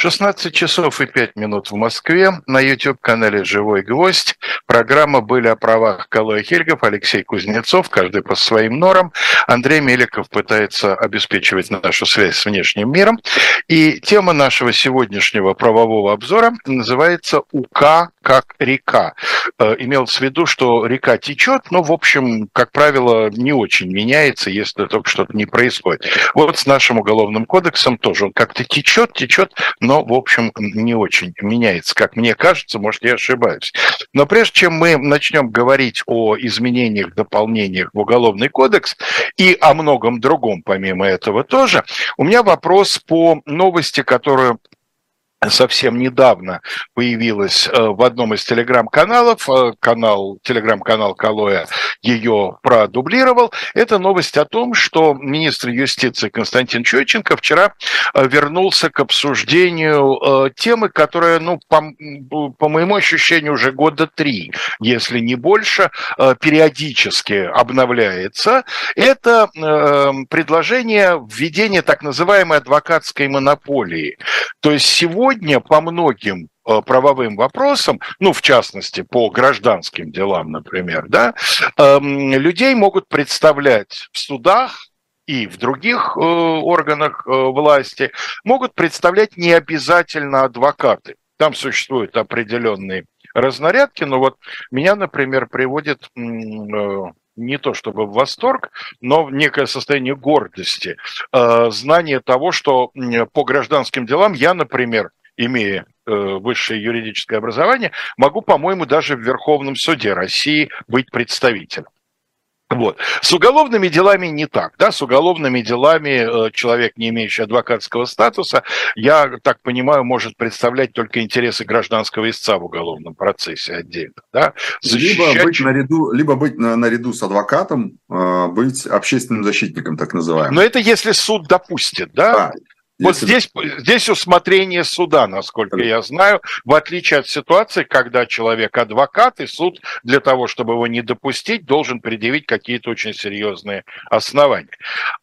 16 часов и 5 минут в Москве. На YouTube-канале «Живой гвоздь». Программа «Были о правах» Калоя Хельгов, Алексей Кузнецов, каждый по своим норам. Андрей Меликов пытается обеспечивать нашу связь с внешним миром. И тема нашего сегодняшнего правового обзора называется «УК как река». Э, имелось в виду, что река течет, но, в общем, как правило, не очень меняется, если только что-то не происходит. Вот с нашим уголовным кодексом тоже он как-то течет, течет, в общем, не очень меняется, как мне кажется, может, я ошибаюсь. Но прежде чем мы начнем говорить о изменениях, дополнениях в Уголовный кодекс и о многом другом, помимо этого тоже, у меня вопрос по новости, которую совсем недавно появилась э, в одном из телеграм-каналов, э, канал, телеграм-канал Калоя ее продублировал. Это новость о том, что министр юстиции Константин Чойченко вчера э, вернулся к обсуждению темы, которая, ну, по, по моему ощущению, уже года три, если не больше, периодически обновляется. Это предложение введения так называемой адвокатской монополии. То есть сегодня сегодня по многим э, правовым вопросам, ну, в частности, по гражданским делам, например, да, эм, людей могут представлять в судах, и в других э, органах э, власти могут представлять не обязательно адвокаты. Там существуют определенные разнарядки, но вот меня, например, приводит не то чтобы в восторг, но в некое состояние гордости, знание того, что по гражданским делам я, например, имея э, высшее юридическое образование, могу, по-моему, даже в Верховном суде России быть представителем. Вот. С уголовными делами не так. Да? С уголовными делами э, человек, не имеющий адвокатского статуса, я так понимаю, может представлять только интересы гражданского истца в уголовном процессе отдельно. Да? Защищать... Либо быть, наряду, либо быть на, наряду с адвокатом, э, быть общественным защитником, так называемым. Но это если суд допустит, да? да. Вот здесь, здесь усмотрение суда, насколько я знаю, в отличие от ситуации, когда человек адвокат, и суд для того, чтобы его не допустить, должен предъявить какие-то очень серьезные основания.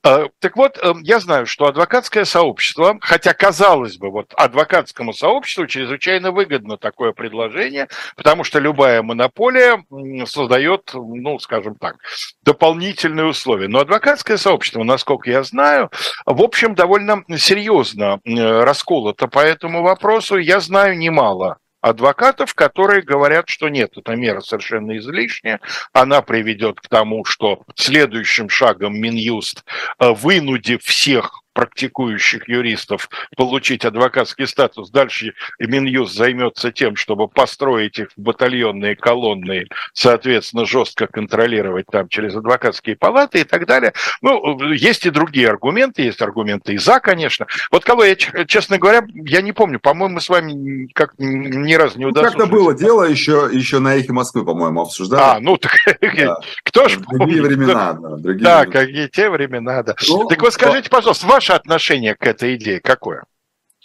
Э, так вот, э, я знаю, что адвокатское сообщество, хотя, казалось бы, вот адвокатскому сообществу чрезвычайно выгодно такое предложение, потому что любая монополия создает, ну, скажем так, дополнительные условия. Но адвокатское сообщество, насколько я знаю, в общем, довольно серьезно серьезно э, расколото по этому вопросу. Я знаю немало адвокатов, которые говорят, что нет, эта мера совершенно излишняя, она приведет к тому, что следующим шагом Минюст, э, вынудив всех практикующих юристов получить адвокатский статус. Дальше Минюст займется тем, чтобы построить их в батальонные колонны, соответственно, жестко контролировать там через адвокатские палаты и так далее. Ну, есть и другие аргументы, есть аргументы и за, конечно. Вот, кого я, честно говоря, я не помню, по-моему, мы с вами как ни разу не удалось. Ну, как-то было дело еще, еще на эхе Москвы, по-моему, обсуждали. А, ну так да. кто ж Другие помнит, времена, да. Другие да, времена. какие те времена, да. Ну, так вот скажите, пожалуйста, ваш ваше отношение к этой идее какое?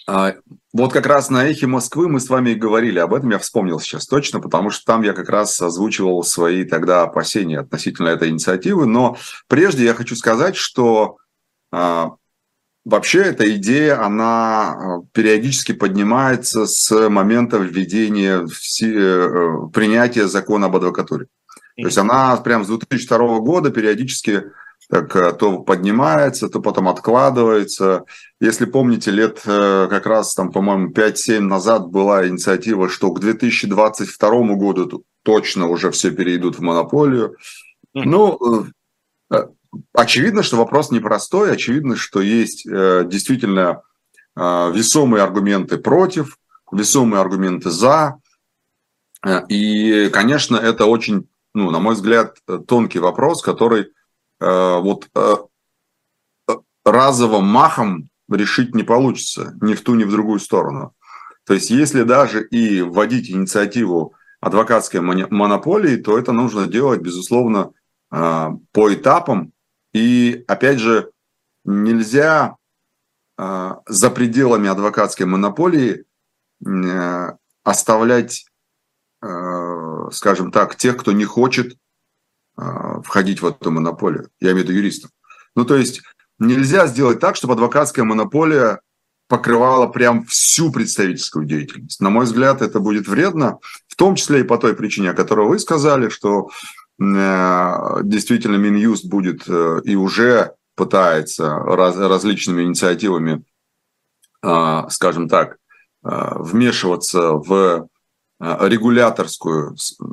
А, вот как раз на «Эхе Москвы» мы с вами и говорили об этом, я вспомнил сейчас точно, потому что там я как раз озвучивал свои тогда опасения относительно этой инициативы. Но прежде я хочу сказать, что а, вообще эта идея, она а, периодически поднимается с момента введения, все, э, принятия закона об адвокатуре. То есть она прям с 2002 года периодически так, э, то поднимается, то потом откладывается. Если помните, лет э, как раз там, по-моему, 5-7 назад была инициатива, что к 2022 году точно уже все перейдут в монополию. Ну, э, очевидно, что вопрос непростой, очевидно, что есть действительно весомые аргументы против, весомые аргументы за. И, конечно, это очень, ну, на мой взгляд, тонкий вопрос, который вот э, разовым махом решить не получится ни в ту, ни в другую сторону. То есть если даже и вводить инициативу адвокатской монополии, то это нужно делать, безусловно, э, по этапам. И, опять же, нельзя за пределами адвокатской монополии оставлять, скажем так, тех, кто не хочет входить в эту монополию. Я имею в виду юристов. Ну, то есть нельзя сделать так, чтобы адвокатская монополия покрывало прям всю представительскую деятельность. На мой взгляд, это будет вредно, в том числе и по той причине, о которой вы сказали, что э, действительно Минюст будет э, и уже пытается раз, различными инициативами, э, скажем так, э, вмешиваться в регуляторскую э,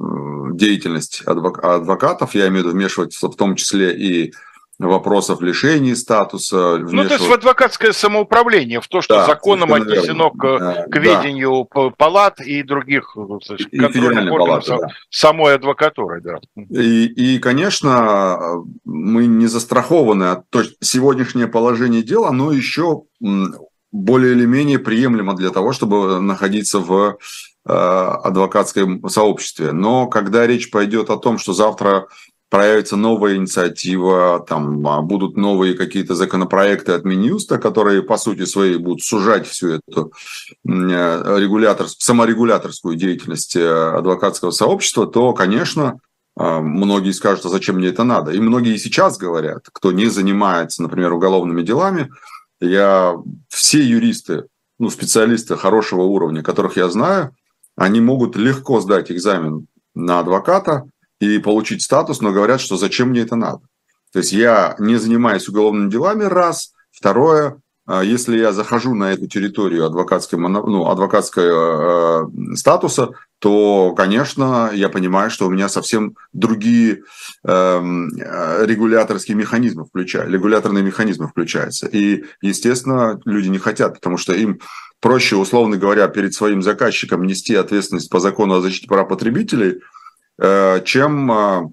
деятельность адвокатов, я имею в виду вмешиваться в том числе и вопросов лишения статуса. Ну, то есть в адвокатское самоуправление, в то, что да, законом отнесено к, к ведению да. палат и других значит, и федеральной палаты, да. самой адвокатуры. Да. И, и, конечно, мы не застрахованы от то, сегодняшнее положение дела, но еще более или менее приемлемо для того, чтобы находиться в э, адвокатском сообществе. Но когда речь пойдет о том, что завтра проявится новая инициатива, там а, будут новые какие-то законопроекты от Минюста, которые по сути своей будут сужать всю эту э, регулятор, саморегуляторскую деятельность э, адвокатского сообщества, то, конечно, э, многие скажут, а зачем мне это надо? И многие сейчас говорят, кто не занимается, например, уголовными делами, я все юристы, ну, специалисты хорошего уровня, которых я знаю, они могут легко сдать экзамен на адвоката, и получить статус, но говорят, что зачем мне это надо. То есть я не занимаюсь уголовными делами, раз. Второе, а, если я захожу на эту территорию адвокатской, ну, адвокатского э, статуса, то, конечно, я понимаю, что у меня совсем другие эм, э, регуляторские механизмы включаются, регуляторные механизмы включаются. И, естественно, люди не хотят, потому что им проще, условно говоря, перед своим заказчиком нести ответственность по закону о защите прав потребителей – Э, чем, э,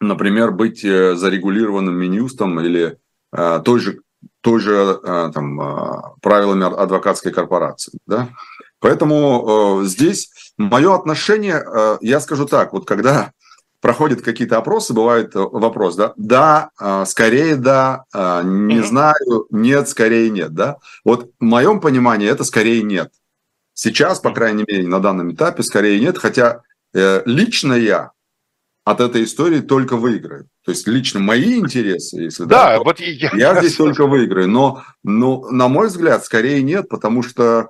например, быть э, зарегулированным Минюстом или той же, той же там, правилами адвокатской корпорации. Да? Поэтому здесь мое отношение, я скажу так, вот когда проходят какие-то опросы, бывает вопрос, да, да, скорее да, не знаю, нет, скорее нет, да. Вот в моем понимании это скорее нет. Сейчас, по крайней мере, на данном этапе скорее нет, хотя Э, лично я от этой истории только выиграю. То есть лично мои интересы, если да, да вот я, я здесь только выиграю. Но, но, на мой взгляд, скорее нет, потому что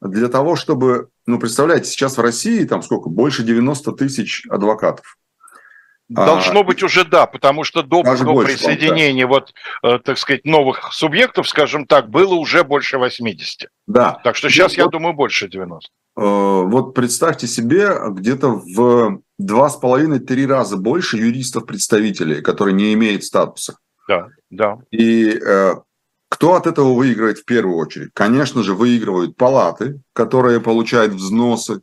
для того, чтобы, ну, представляете, сейчас в России там сколько, больше 90 тысяч адвокатов. Должно а, быть уже да, потому что до, до больше, присоединения да. вот, э, так сказать, новых субъектов, скажем так, было уже больше 80. Да. Так что сейчас, вот, я думаю, больше 90. Э, вот представьте себе, где-то в два с половиной-три раза больше юристов-представителей, которые не имеют статуса. Да, да. И э, кто от этого выигрывает в первую очередь? Конечно же, выигрывают палаты, которые получают взносы.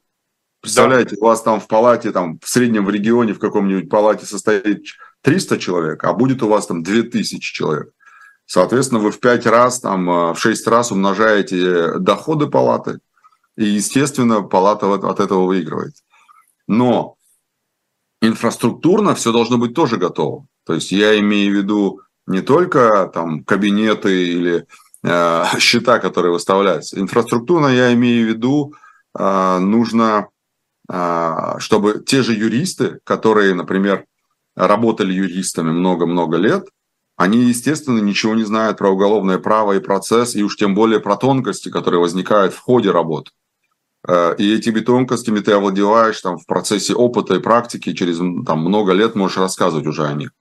Представляете, да. у вас там в палате, там в среднем в регионе, в каком-нибудь палате состоит 300 человек, а будет у вас там 2000 человек. Соответственно, вы в 5 раз, там, э, в 6 раз умножаете доходы палаты – и, естественно, палата от этого выигрывает. Но инфраструктурно все должно быть тоже готово. То есть я имею в виду не только там кабинеты или э, счета, которые выставляются. Инфраструктурно я имею в виду э, нужно, э, чтобы те же юристы, которые, например, работали юристами много-много лет, они, естественно, ничего не знают про уголовное право и процесс, и уж тем более про тонкости, которые возникают в ходе работы. Э, и этими тонкостями ты овладеваешь там, в процессе опыта и практики, через там, много лет можешь рассказывать уже о них.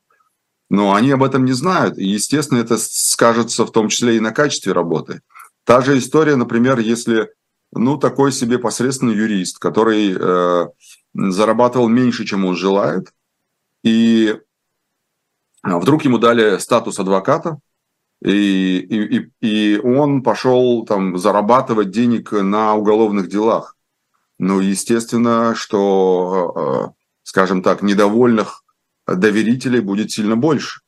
Но они об этом не знают, и, естественно, это скажется в том числе и на качестве работы. Та же история, например, если ну, такой себе посредственный юрист, который э, зарабатывал меньше, чем он желает, и вдруг ему дали статус адвоката, и, и, и он пошел там зарабатывать денег на уголовных делах. Ну, естественно, что, э, скажем так, недовольных доверителей будет сильно больше.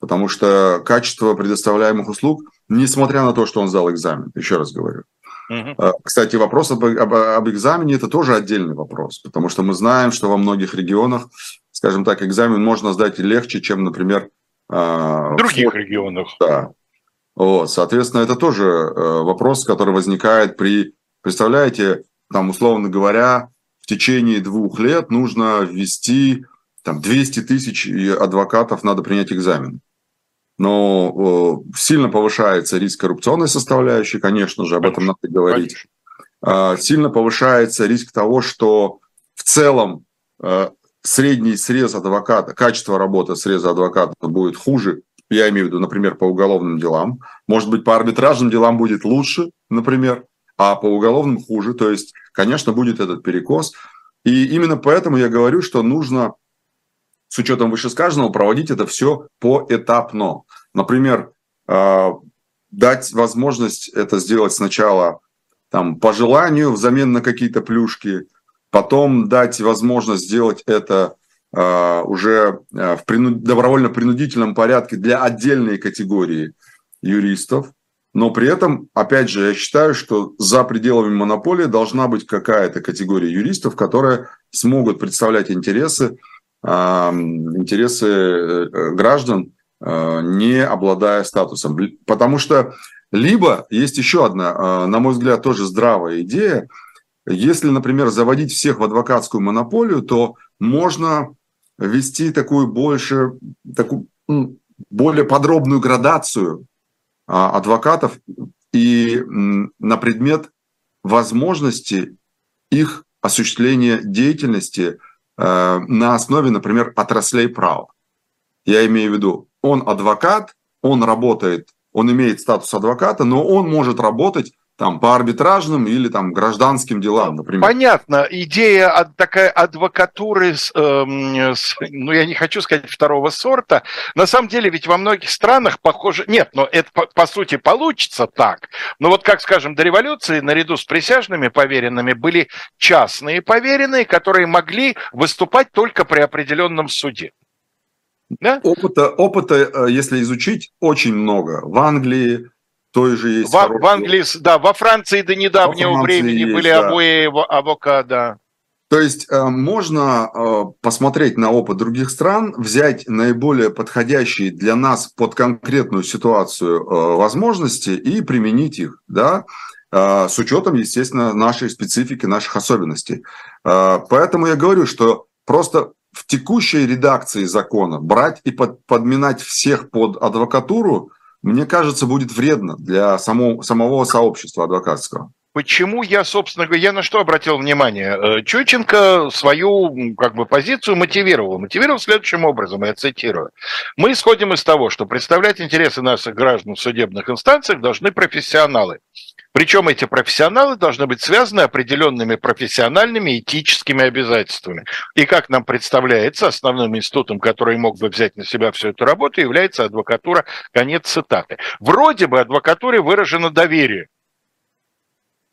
Потому что качество предоставляемых услуг, несмотря на то, что он сдал экзамен, еще раз говорю. Угу. Кстати, вопрос об, об, об экзамене это тоже отдельный вопрос, потому что мы знаем, что во многих регионах, скажем так, экзамен можно сдать легче, чем, например, а, в других в... регионах. Да. Вот, соответственно, это тоже э, вопрос, который возникает при, представляете, там, условно говоря, в течение двух лет нужно ввести там 200 тысяч адвокатов, надо принять экзамен. Но сильно повышается риск коррупционной составляющей, конечно же, об этом надо говорить. Конечно. Сильно повышается риск того, что в целом средний срез адвоката, качество работы среза адвоката будет хуже, я имею в виду, например, по уголовным делам. Может быть, по арбитражным делам будет лучше, например, а по уголовным хуже. То есть, конечно, будет этот перекос. И именно поэтому я говорю, что нужно, с учетом вышесказанного, проводить это все поэтапно. Например, а, дать возможность это сделать сначала там, по желанию, взамен на какие-то плюшки, потом дать возможность сделать это э, уже а, в прину... добровольно-принудительном порядке для отдельной категории юристов. Но при этом, опять же, я считаю, что за пределами монополии должна быть какая-то категория юристов, которые смогут представлять интересы, интересы э, граждан, э, не обладая статусом. Потому что либо есть еще одна, на мой взгляд, тоже здравая идея – если, например, заводить всех в адвокатскую монополию, то можно ввести такую больше, такую более подробную градацию а, адвокатов и на предмет возможности их осуществления деятельности э, на основе, например, отраслей права. Я имею в виду, он адвокат, он работает, он имеет статус адвоката, но он может работать там по арбитражным или там гражданским делам, например. Понятно. Идея такая адвокатуры, с, э, с, ну я не хочу сказать второго сорта. На самом деле ведь во многих странах похоже... Нет, но это по, по сути получится так. Но вот как, скажем, до революции наряду с присяжными поверенными были частные поверенные, которые могли выступать только при определенном суде. Да? Опыта, опыта, э, если изучить, очень много. В Англии, той же есть. В, в Англии, да, во Франции до недавнего Франции времени есть, были да. обои авокадо. То есть э, можно э, посмотреть на опыт других стран, взять наиболее подходящие для нас под конкретную ситуацию э, возможности и применить их, да, с учетом, естественно, нашей специфики, наших особенностей. Поэтому я говорю, что просто в текущей редакции закона брать и под, подминать всех под адвокатуру – мне кажется, будет вредно для самого, самого сообщества адвокатского. Почему я, собственно говоря, я на что обратил внимание? Э, Чученко свою как бы, позицию мотивировал. Мотивировал следующим образом, я цитирую. Мы исходим из того, что представлять интересы наших граждан в судебных инстанциях должны профессионалы. Причем эти профессионалы должны быть связаны определенными профессиональными этическими обязательствами. И как нам представляется, основным институтом, который мог бы взять на себя всю эту работу, является адвокатура. Конец цитаты. Вроде бы адвокатуре выражено доверие.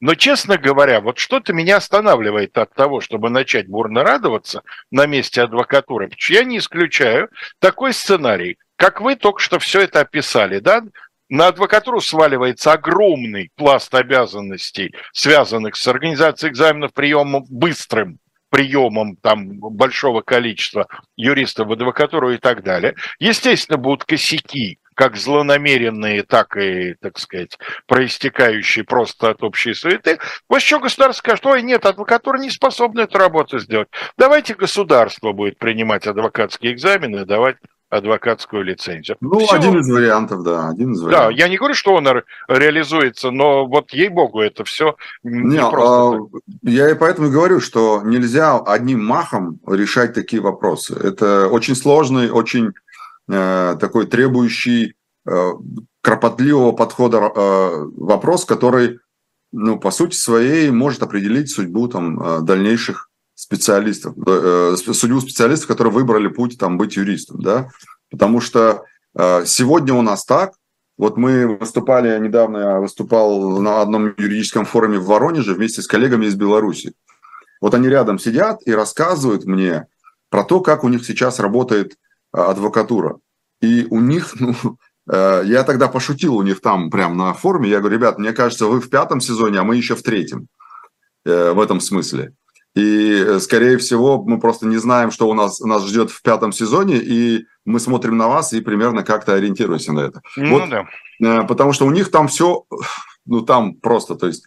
Но, честно говоря, вот что-то меня останавливает от того, чтобы начать бурно радоваться на месте адвокатуры. Я не исключаю такой сценарий, как вы только что все это описали, да, на адвокатуру сваливается огромный пласт обязанностей, связанных с организацией экзаменов, приемом быстрым приемом там большого количества юристов в адвокатуру и так далее. Естественно, будут косяки, как злонамеренные, так и, так сказать, проистекающие просто от общей суеты. После чего государство скажет, ой, нет, адвокатура не способна эту работу сделать. Давайте государство будет принимать адвокатские экзамены, давать адвокатскую лицензию. Ну, Все. один из вариантов, да, один из вариантов. Да, я не говорю, что он реализуется, но вот ей-богу, это все не, не просто. А, я и поэтому говорю, что нельзя одним махом решать такие вопросы. Это очень сложный, очень такой требующий э, кропотливого подхода э, вопрос, который, ну, по сути своей, может определить судьбу там э, дальнейших специалистов, э, судьбу специалистов, которые выбрали путь там быть юристом, да, потому что э, сегодня у нас так, вот мы выступали недавно, я выступал на одном юридическом форуме в Воронеже вместе с коллегами из Беларуси. Вот они рядом сидят и рассказывают мне про то, как у них сейчас работает э, адвокатура. И у них, ну, э, я тогда пошутил у них там прямо на форуме, я говорю, ребят, мне кажется, вы в пятом сезоне, а мы еще в третьем э, в этом смысле. И, э, скорее всего, мы просто не знаем, что у нас, нас ждет в пятом сезоне, и мы смотрим на вас и примерно как-то ориентируемся на это. Ну, вот, да. Потому что у них там все, ну, там просто, то есть,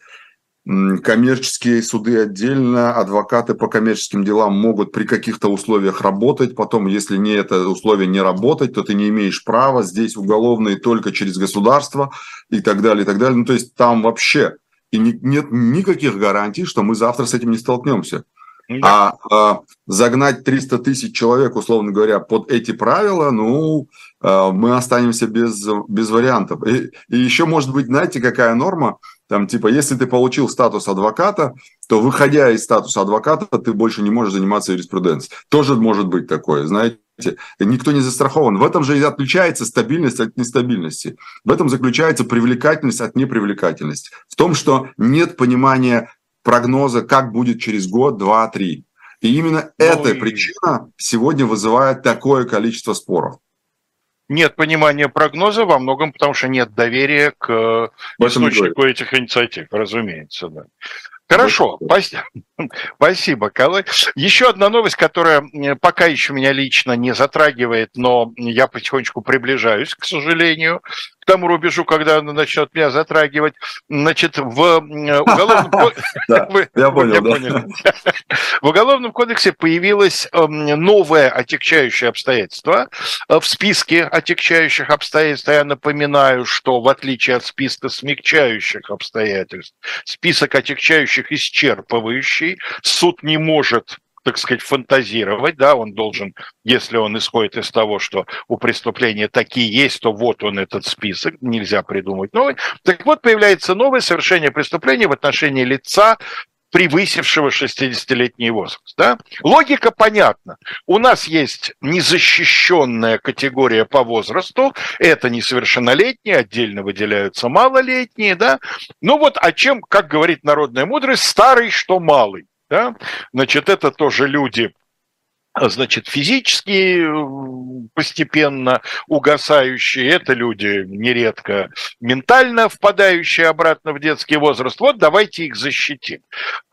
коммерческие суды отдельно, адвокаты по коммерческим делам могут при каких-то условиях работать, потом, если не это условие не работать, то ты не имеешь права, здесь уголовные только через государство и так далее, и так далее. Ну, то есть там вообще и нет никаких гарантий, что мы завтра с этим не столкнемся. Да. А, а загнать 300 тысяч человек, условно говоря, под эти правила, ну, а, мы останемся без, без вариантов. И, и еще, может быть, знаете, какая норма? Там, типа, если ты получил статус адвоката, то, выходя из статуса адвоката, ты больше не можешь заниматься юриспруденцией. Тоже может быть такое, знаете. Никто не застрахован. В этом же и отличается стабильность от нестабильности. В этом заключается привлекательность от непривлекательности. В том, что нет понимания прогноза, как будет через год, два, три. И именно ну эта причина сегодня вызывает такое количество споров. Нет понимания прогноза во многом, потому что нет доверия к источнику этих инициатив, разумеется, да. Хорошо, спасибо, Калай. Еще одна новость, которая пока еще меня лично не затрагивает, но я потихонечку приближаюсь, к сожалению, к тому рубежу, когда она начнет меня затрагивать. Значит, в уголовном В уголовном кодексе появилось эм, новое отягчающее обстоятельство. Э, в списке отягчающих обстоятельств я напоминаю, что в отличие от списка смягчающих обстоятельств, список отягчающих исчерпывающий. Суд не может так сказать, фантазировать, да, он должен, если он исходит из того, что у преступления такие есть, то вот он этот список, нельзя придумать новый. Так вот, появляется новое совершение преступления в отношении лица, превысившего 60-летний возраст. Да? Логика понятна. У нас есть незащищенная категория по возрасту, это несовершеннолетние, отдельно выделяются малолетние. Да? Ну вот, а чем, как говорит народная мудрость, старый, что малый. Да? Значит, это тоже люди, значит, физически постепенно угасающие, это люди нередко ментально впадающие обратно в детский возраст. Вот давайте их защитим.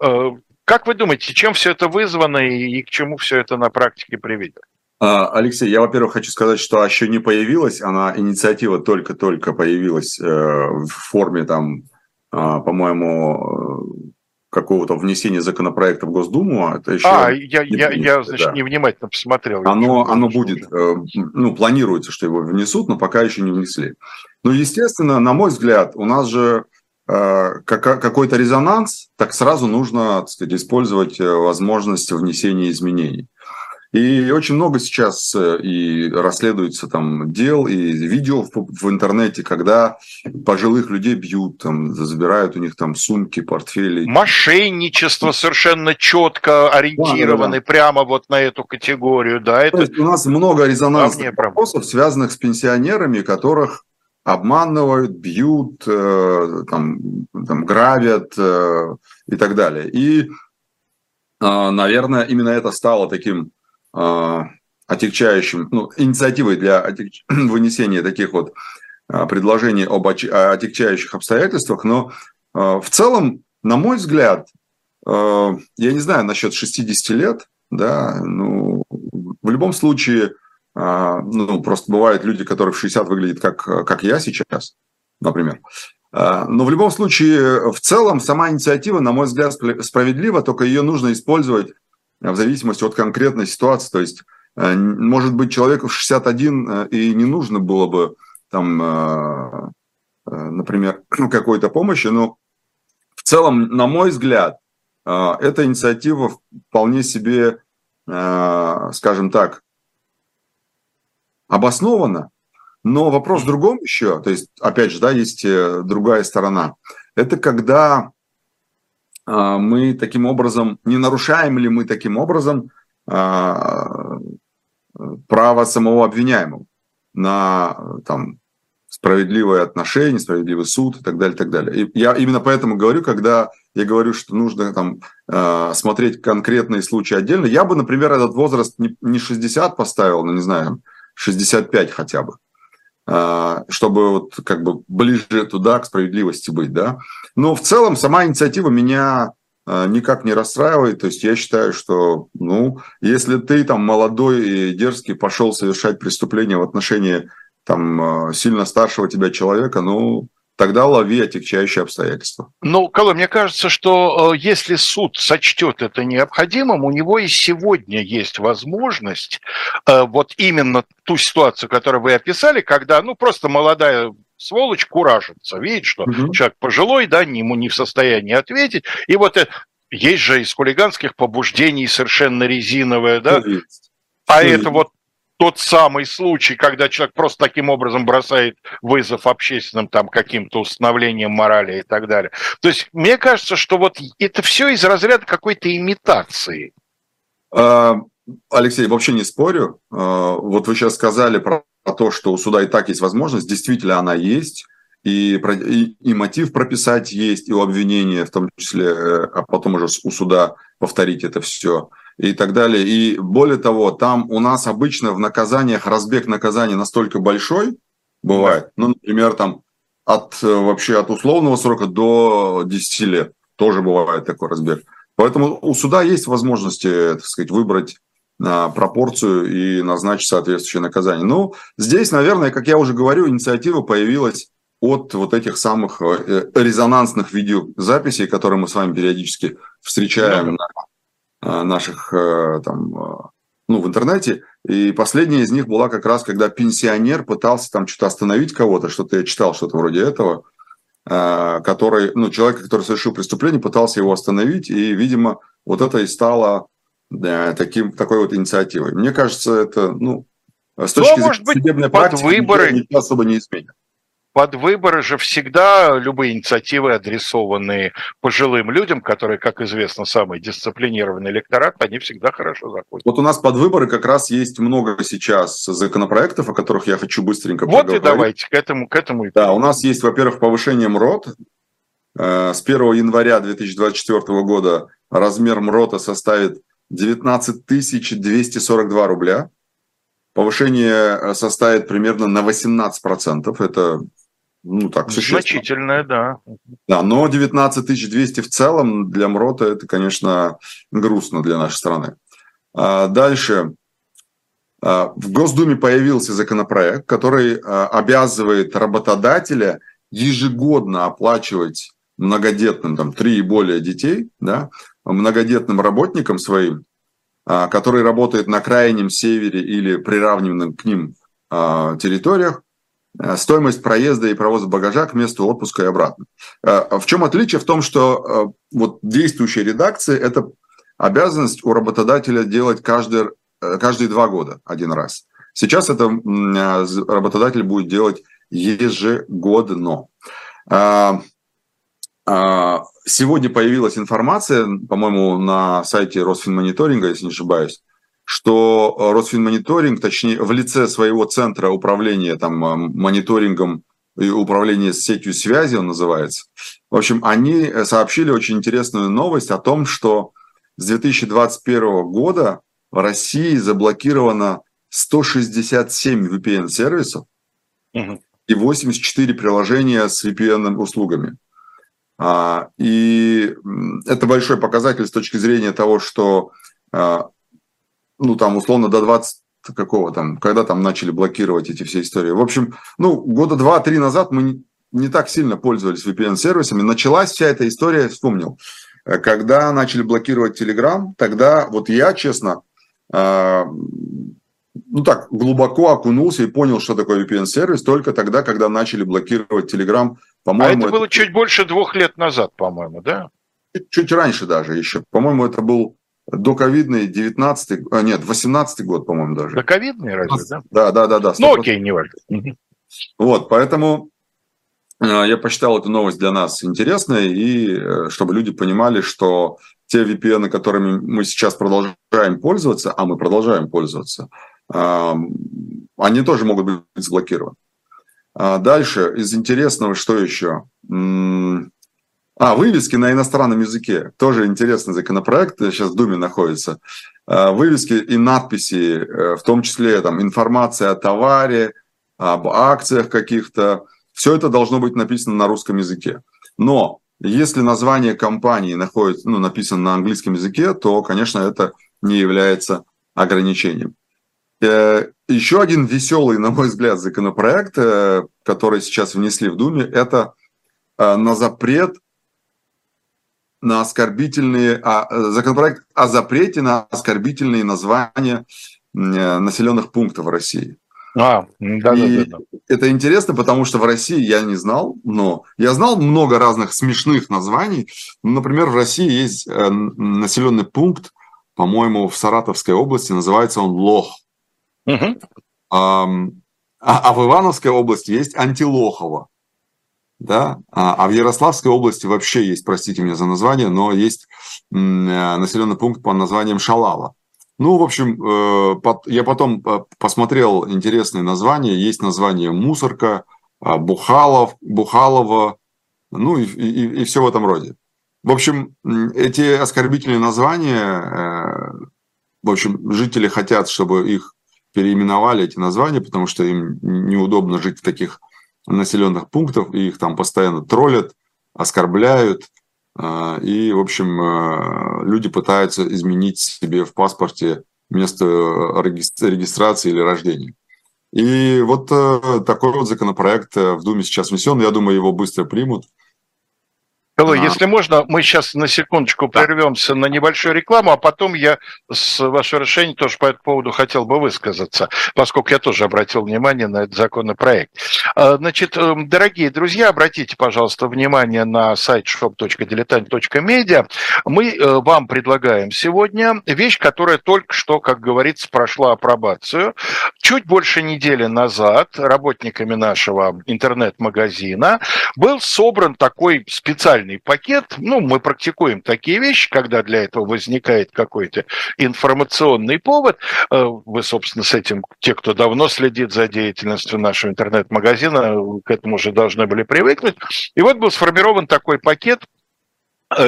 Э, как вы думаете, чем все это вызвано и к чему все это на практике приведет? А, Алексей, я, во-первых, хочу сказать, что еще не появилась, она, инициатива только-только появилась э, в форме там, а, по-моему, какого-то внесения законопроекта в Госдуму. А это еще а, я, не, я, я значит, да. невнимательно посмотрел. Оно, оно будет, э, ну, планируется, что его внесут, но пока еще не внесли. Ну, естественно, на мой взгляд, у нас же э, какой-то резонанс, так сразу нужно, так сказать, использовать э, возможность внесения изменений. И очень много сейчас э, и расследуется там дел, и видео в, в интернете, когда пожилых людей бьют, там, забирают у них там сумки, портфели. Мошенничество совершенно четко ориентированы да, да, да. прямо вот на эту категорию. Да, это... То есть у нас много резонансных вопросов, связанных с пенсионерами, которых обманывают, бьют, э, там, там, грабят э, и так далее. И, наверное, именно это стало таким отягчающим, ну, инициативой для отягч... вынесения таких вот а, предложений об отягчающих обстоятельствах, но а, в целом, на мой взгляд, я не знаю насчет 60 лет, да, ну, в любом случае, ну, просто бывают люди, которые в 60 выглядят как, как я сейчас, например. Но в любом случае, в целом, сама инициатива, на мой взгляд, справедлива, только ее нужно использовать в зависимости от конкретной ситуации. То есть, э, может быть, человеку в 61 э, и не нужно было бы там, э, например, какой-то помощи, но в целом, на мой взгляд, эта инициатива вполне себе, скажем так, обоснована, но вопрос в другом еще, то есть, опять же, да, есть другая сторона. Это когда мы таким образом, не нарушаем ли мы таким образом а, право самого обвиняемого на там, справедливое отношение, справедливый суд и так далее, и так далее. И я именно поэтому говорю, когда я говорю, что нужно там а, смотреть конкретные случаи отдельно, я бы, например, этот возраст не 60 поставил, но, не знаю, 65 хотя бы. А, чтобы вот как бы ближе туда, к справедливости быть, да. Но в целом сама инициатива меня а, никак не расстраивает. То есть я считаю, что, ну, если ты там молодой и дерзкий пошел совершать преступление в отношении там а, сильно старшего тебя человека, ну, тогда лови отягчающие обстоятельства. Ну, Колой, мне кажется, что э, если суд сочтет это необходимым, у него и сегодня есть возможность э, вот именно ту ситуацию, которую вы описали, когда, ну, просто молодая сволочь куражится, видит, что угу. человек пожилой, да, ему не в состоянии ответить, и вот это, есть же из хулиганских побуждений совершенно резиновое, да, а это вот тот самый случай, когда человек просто таким образом бросает вызов общественным там каким-то установлением морали и так далее. То есть мне кажется, что вот это все из разряда какой-то имитации. А, Алексей, вообще не спорю. А, вот вы сейчас сказали про то, что у суда и так есть возможность. Действительно, она есть. И, и, и мотив прописать есть, и у обвинения, в том числе, а потом уже у суда повторить это все и так далее. И более того, там у нас обычно в наказаниях разбег наказания настолько большой бывает, ну, например, там от э, вообще от условного срока до 10 лет тоже бывает такой разбег. Поэтому у суда есть возможности, так сказать, выбрать на пропорцию и назначить соответствующее наказание. Ну, здесь, наверное, как я уже говорю, инициатива появилась от вот этих самых э, резонансных видеозаписей, которые мы с вами периодически встречаем на Э, наших э, там, э, ну, в интернете. И последняя из них была как раз, когда пенсионер пытался там что-то остановить кого-то, что-то я читал, что-то вроде этого, который, ну, человек, который совершил преступление, пытался его остановить, и, видимо, вот это и стало таким, такой вот инициативой. Мне кажется, это, ну, с точки зрения судебной практики, выборы... ничего особо не изменит под выборы же всегда любые инициативы, адресованные пожилым людям, которые, как известно, самый дисциплинированный электорат, они всегда хорошо заходят. Вот у нас под выборы как раз есть много сейчас законопроектов, о которых я хочу быстренько вот поговорить. Вот и давайте к этому, к этому. Да, у нас есть, во-первых, повышение МРОТ. Э, с 1 января 2024 года размер МРОТа составит 19 242 рубля. Повышение э, составит примерно на 18%. Это ну, так, Значительное, да. Да, но 19 200 в целом для МРОТа это, конечно, грустно для нашей страны. А дальше. А, в Госдуме появился законопроект, который а, обязывает работодателя ежегодно оплачивать многодетным, там, три и более детей, да, многодетным работникам своим, а, которые работают на крайнем севере или приравненных к ним территориях, стоимость проезда и провоза багажа к месту отпуска и обратно. Э, в чем отличие? В том, что э, вот действующая редакция – это обязанность у работодателя делать каждый, каждые два года один раз. Сейчас это работодатель будет делать ежегодно. Сегодня появилась информация, по-моему, на сайте Росфинмониторинга, если не ошибаюсь, что э, Росфинмониторинг, точнее, в лице своего центра управления там, э, мониторингом и управления сетью связи, он называется, в общем, они э, сообщили очень интересную новость о том, что с 2021 года в России заблокировано 167 VPN-сервисов угу. и 84 приложения с VPN-услугами. А, и это большой показатель с точки зрения того, что ну, там, условно, до 20 какого там, когда там начали блокировать эти все истории. В общем, ну, года два-три назад мы не, не так сильно пользовались VPN-сервисами. Началась вся эта история, вспомнил, э, когда начали блокировать Telegram, тогда вот я, честно, э, ну так, глубоко окунулся и понял, что такое VPN-сервис только тогда, когда начали блокировать Telegram. По-моему, а это было это... чуть больше двух лет назад, по-моему, да? Чуть, чуть раньше даже еще. По-моему, это был доковидный 19 а, нет, 18 год, по-моему, даже. Доковидный разве, да? Да, да, да, да. Ну, окей, не важно. Вот, поэтому э, я посчитал эту новость для нас интересной, и э, чтобы люди понимали, что те VPN, которыми мы сейчас продолжаем пользоваться, а мы продолжаем пользоваться, они тоже могут быть заблокированы. А дальше, из интересного, что еще? А, вывески на иностранном языке. Тоже интересный законопроект, сейчас в Думе находится. А, вывески и надписи, э, в том числе там, информация о товаре, об акциях каких-то. Все это должно быть написано на русском языке. Но если название компании находится, ну, написано на английском языке, то, конечно, это не является ограничением. Э, Еще один веселый, на мой взгляд, законопроект, э, который сейчас внесли в Думе, это на запрет на оскорбительные, а, законопроект о запрете на оскорбительные названия населенных пунктов в России. А, да, и да, да, да. Это интересно, потому что в России я не знал, но я знал много разных смешных названий. Например, в России есть э, населенный пункт, по-моему, в Саратовской области, называется он Лох. Угу. А, а в Ивановской области есть Антилохово. Да? А, а в Ярославской области вообще есть, простите меня за название, но есть э, населенный пункт под названием Шалава. Ну, в общем, э, я потом э, посмотрел интересные названия. Есть название Мусорка, Бухалов, Бухалова, ну и, и, и все в этом роде. В общем, эти оскорбительные названия, в общем, жители хотят, чтобы их переименовали, эти названия, потому что им неудобно жить в таких населенных пунктах, и их там постоянно троллят, оскорбляют – а, и, в общем, а, люди пытаются изменить себе в паспорте место регистрации или рождения. И вот э, такой вот законопроект э, в Думе сейчас внесен. Я думаю, его быстро примут. А. если можно, мы сейчас на секундочку прервемся на небольшую рекламу, а потом я с вашего решения тоже по этому поводу хотел бы высказаться, поскольку я тоже обратил внимание на этот законопроект. А, значит, эм, дорогие друзья, обратите, пожалуйста, внимание на сайт shop.diletant.media. Мы э, вам предлагаем сегодня вещь, которая только что, как говорится, прошла апробацию. Чуть больше недели назад работниками нашего интернет-магазина был собран такой специальный специальный пакет. Ну, мы практикуем такие вещи, когда для этого возникает какой-то информационный повод. Э, вы, собственно, с этим, те, кто давно следит за деятельностью нашего интернет-магазина, к этому уже должны были привыкнуть. И вот был сформирован такой пакет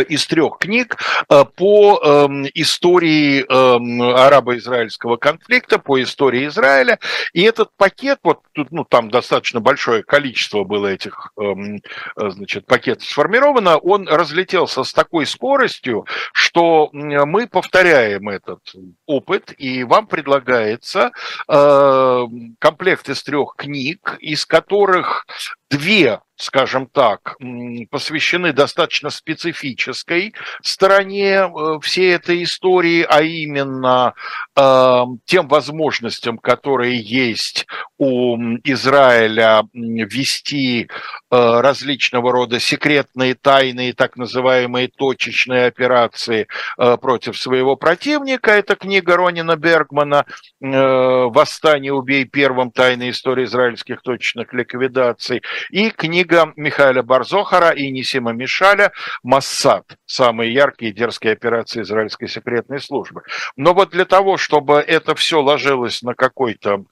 из трех книг э, по эм, истории эм, арабо-израильского конфликта, по истории Израиля. И этот пакет, вот ну, там достаточно большое количество было этих эм, э, значит, пакетов сформировано, он разлетелся с такой скоростью, что мы повторяем этот опыт, и вам предлагается комплект из трех книг, из которых две скажем так, посвящены достаточно специфической стороне э, всей этой истории, а именно тем возможностям, которые есть у Израиля вести э, различного рода секретные, тайные, так называемые точечные операции против своего противника. Это книга Ронина Бергмана «Восстание убей первым. Тайная история израильских точечных ликвидаций» и книга Михаила Барзохара и Нисима Мишаля «Массад. Самые яркие и дерзкие операции израильской секретной службы». Но вот для того, чтобы это все ложилось на какой-то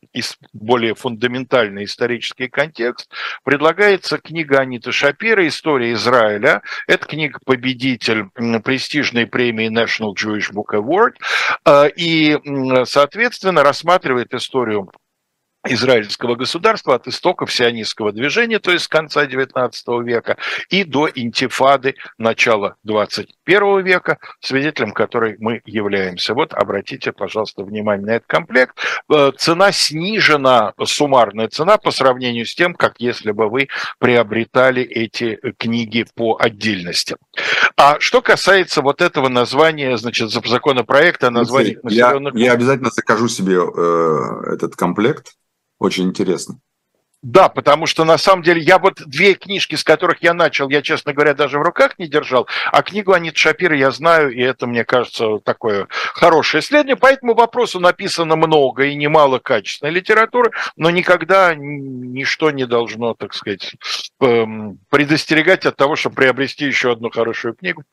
более фундаментальный исторический контекст, предлагается книга Аниты Шапира «История Израиля». Это книга-победитель престижной премии National Jewish Book Award э, и, соответственно, рассматривает историю израильского государства от истоков сионистского движения, то есть с конца XIX века, и до интифады начала XXI века, свидетелем которой мы являемся. Вот обратите, пожалуйста, внимание на этот комплект. Э, цена снижена, суммарная цена по сравнению с тем, как если бы вы приобретали эти книги по отдельности. А что касается вот этого названия, значит, законопроекта о названиях населенных... Я, я обязательно закажу себе э, этот комплект, очень интересно. Да, потому что на самом деле я вот две книжки, с которых я начал, я, честно говоря, даже в руках не держал, а книгу Анит Шапира я знаю, и это, мне кажется, такое хорошее исследование. По этому вопросу написано много и немало качественной литературы, но никогда ничто не должно, так сказать, эм, предостерегать от того, чтобы приобрести еще одну хорошую книгу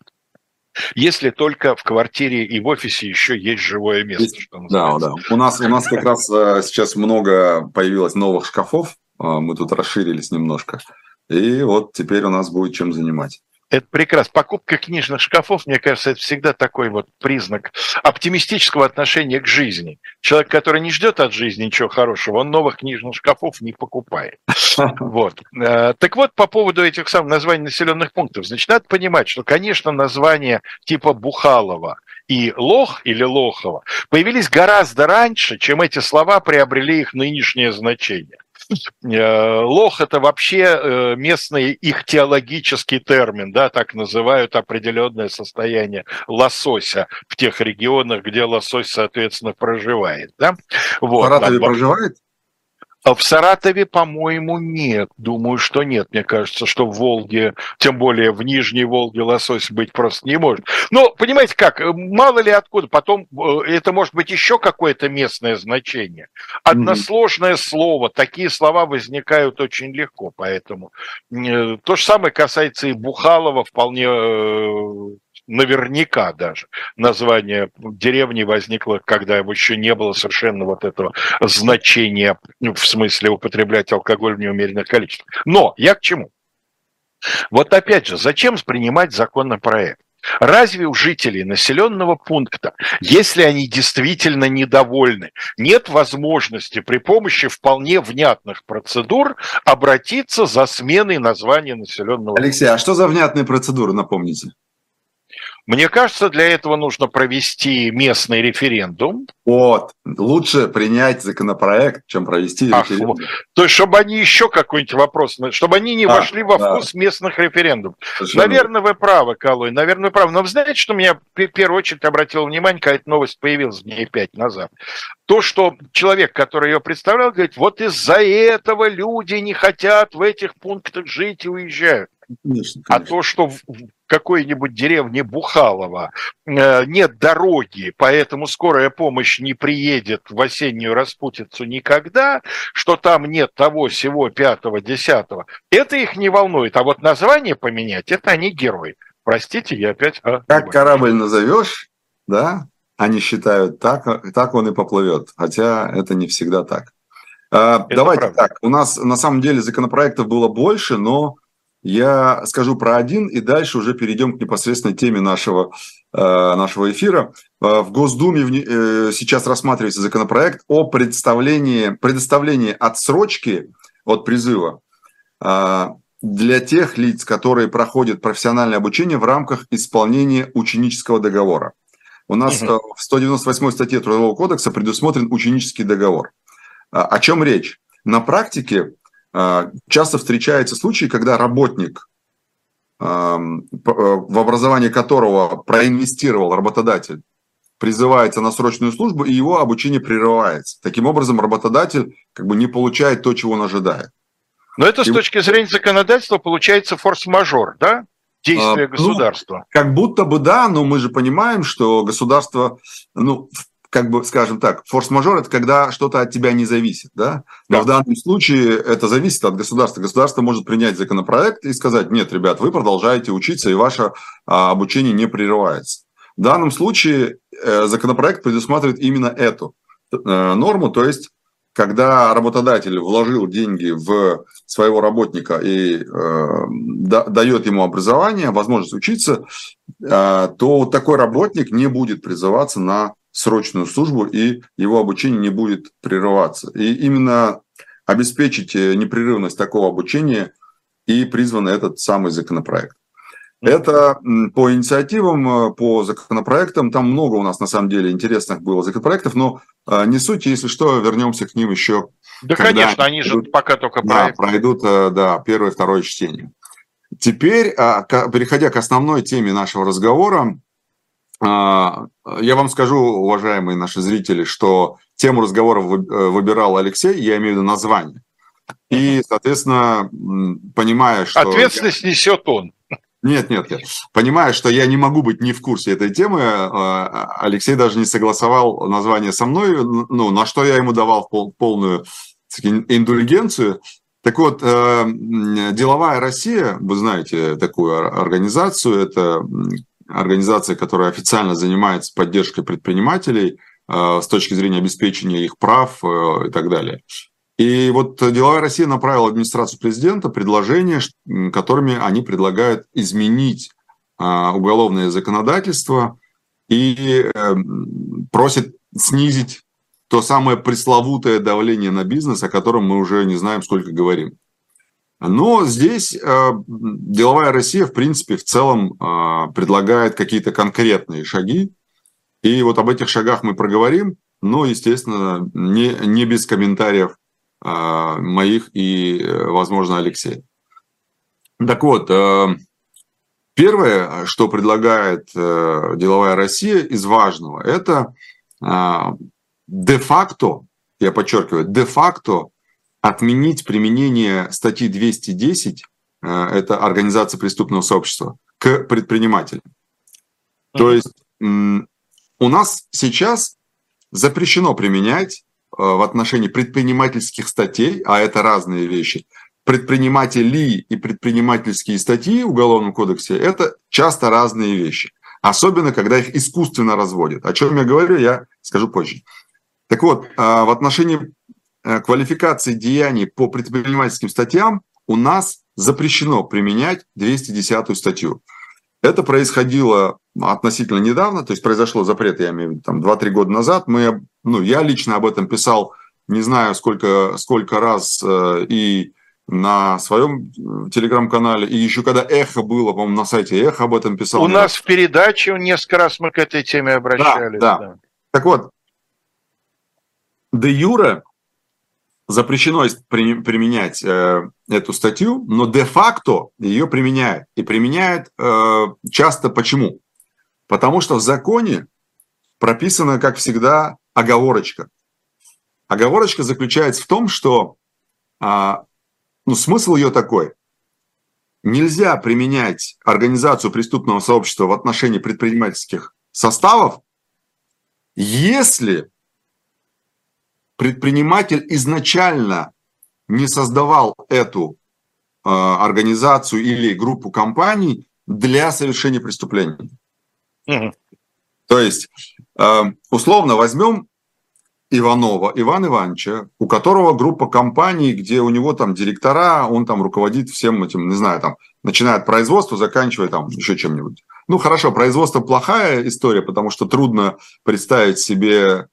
если только в квартире и в офисе еще есть живое место. Есть, да, да. У нас, у нас как раз э, сейчас много появилось новых шкафов, э, мы тут расширились немножко, и вот теперь у нас будет чем занимать. Это прекрасно. Покупка книжных шкафов, мне кажется, это всегда такой вот признак оптимистического отношения к жизни. Человек, который не ждет от жизни ничего хорошего, он новых книжных шкафов не покупает. Вот. Э, так вот, по поводу этих самых названий населенных пунктов. Значит, надо понимать, что, конечно, названия типа Бухалова и Лох или Лохова появились гораздо раньше, чем эти слова приобрели их нынешнее значение. Э, лох – это вообще э, местный их теологический термин, да, так называют определенное состояние лосося в тех регионах, где лосось, соответственно, проживает. Да? Вот. Саратове проживает? А в Саратове, по-моему, нет. Думаю, что нет. Мне кажется, что в Волге, тем более в Нижней Волге лосось быть просто не может. Но, понимаете как, мало ли откуда, потом э, это может быть еще какое-то местное значение. Односложное mm-hmm. слово, такие слова возникают очень легко, поэтому э, то же самое касается и Бухалова, вполне э, наверняка даже название деревни возникло, когда еще не было совершенно вот этого значения в смысле употреблять алкоголь в неумеренных количествах. Но я к чему? Вот опять же, зачем принимать законопроект? Разве у жителей населенного пункта, если они действительно недовольны, нет возможности при помощи вполне внятных процедур обратиться за сменой названия населенного Алексей, пункта? А что за внятные процедуры, напомните? Мне кажется, для этого нужно провести местный референдум. Вот, лучше принять законопроект, чем провести Ах, референдум. Вот. То есть, чтобы они еще какой-нибудь вопрос, чтобы они не а, вошли во да. вкус местных референдумов. Совершенно. Наверное, вы правы, Калой, наверное, вы правы. Но вы знаете, что меня в первую очередь обратил внимание, когда эта новость появилась дней пять назад? То, что человек, который ее представлял, говорит, вот из-за этого люди не хотят в этих пунктах жить и уезжают. Конечно, конечно. А то, что в какой-нибудь деревне Бухалова э, нет дороги, поэтому скорая помощь не приедет в осеннюю распутицу никогда, что там нет того, всего пятого, десятого, это их не волнует. А вот название поменять, это они герои. Простите, я опять... А, как корабль назовешь, да, они считают, так, так он и поплывет. Хотя это не всегда так. А, Давайте правда. так. У нас на самом деле законопроектов было больше, но я скажу про один, и дальше уже перейдем к непосредственной теме нашего, э, нашего эфира. Э, в Госдуме э, сейчас рассматривается законопроект о представлении, предоставлении отсрочки от призыва для тех лиц, которые проходят профессиональное обучение в рамках исполнения ученического договора. У нас угу. в 198 статье Трудового кодекса предусмотрен ученический договор. О чем речь? На практике часто встречаются случаи, когда работник, а, в образование которого проинвестировал работодатель, призывается на срочную службу, и его обучение прерывается. Таким образом, работодатель как бы не получает то, чего он ожидает. Но это и... с точки зрения законодательства получается форс-мажор, да? Действие а, государства. Ну, как будто бы да, но мы же понимаем, что государство, ну, как бы, скажем так, форс-мажор – это когда что-то от тебя не зависит, да? Но да. в данном случае это зависит от государства. Государство может принять законопроект и сказать, нет, ребят, вы продолжаете учиться, и ваше а, обучение не прерывается. В данном случае э, законопроект предусматривает именно эту э, норму, то есть когда работодатель вложил деньги в своего работника и э, да, дает ему образование, возможность учиться, э, то такой работник не будет призываться на срочную службу, и его обучение не будет прерываться. И именно обеспечить э, непрерывность такого обучения и призван этот самый законопроект. Это по инициативам, э, по законопроектам. Там много у нас на самом деле интересных было законопроектов, но э, не суть, если что, вернемся к ним еще. Да, конечно, они пройдут, же пока только да, пройдут да, первое и второе чтение. Теперь, а, переходя к основной теме нашего разговора, я вам скажу, уважаемые наши зрители, что тему разговора э, выбирал Алексей, я имею в виду название. И, соответственно, понимая, что... Ответственность несет он. Нет, нет, нет. Понимая, что я не могу быть не в курсе этой темы, э, Алексей даже не согласовал название со мной, ну, на что я ему давал полную индульгенцию. Так вот, э, деловая Россия, вы знаете такую организацию, это организация, которая официально занимается поддержкой предпринимателей э, с точки зрения обеспечения их прав э, и так далее. И вот Деловая Россия направила администрацию президента предложения, которыми они предлагают изменить э, уголовное законодательство и просят снизить то самое пресловутое давление на бизнес, о котором мы уже не знаем, сколько говорим. Но здесь э, деловая Россия, в принципе, в целом э, предлагает какие-то конкретные шаги. И вот об этих шагах мы проговорим, но, естественно, не, не без комментариев моих и, возможно, Алексея. Так вот, первое, что предлагает деловая Россия из важного, это де-факто, я подчеркиваю, де-факто отменить применение статьи 210, это организация преступного сообщества, к предпринимателям. То есть у нас сейчас запрещено применять э, в отношении предпринимательских статей, а это разные вещи, предприниматели и предпринимательские статьи в Уголовном кодексе – это часто разные вещи. Особенно, когда их искусственно разводят. О чем я говорю, я скажу позже. Так вот, э, в отношении э, квалификации деяний по предпринимательским статьям у нас запрещено применять 210 статью. Это происходило относительно недавно, то есть произошло запрет, я имею в виду, там 2-3 года назад. Мы, ну, я лично об этом писал, не знаю, сколько, сколько раз э, и на своем э, телеграм-канале, и еще когда Эхо было, по-моему, на сайте Эхо об этом писал. У нас в передаче несколько раз мы к этой теме обращались. Да, да. да. Так вот, де юре запрещено применять э, эту статью, но де-факто ее применяют. И применяют э, часто почему? Потому что в законе прописана, как всегда, оговорочка. Оговорочка заключается в том, что а, ну, смысл ее такой. Нельзя применять организацию преступного сообщества в отношении предпринимательских составов, если предприниматель изначально не создавал эту э, организацию или группу компаний для совершения преступления. Угу. То есть, э, условно возьмем Иванова, Иван Ивановича, у которого группа компаний, где у него там директора, он там руководит всем этим, не знаю, там, начиная от производства, заканчивая там еще чем-нибудь. Ну, хорошо, производство плохая история, потому что трудно представить себе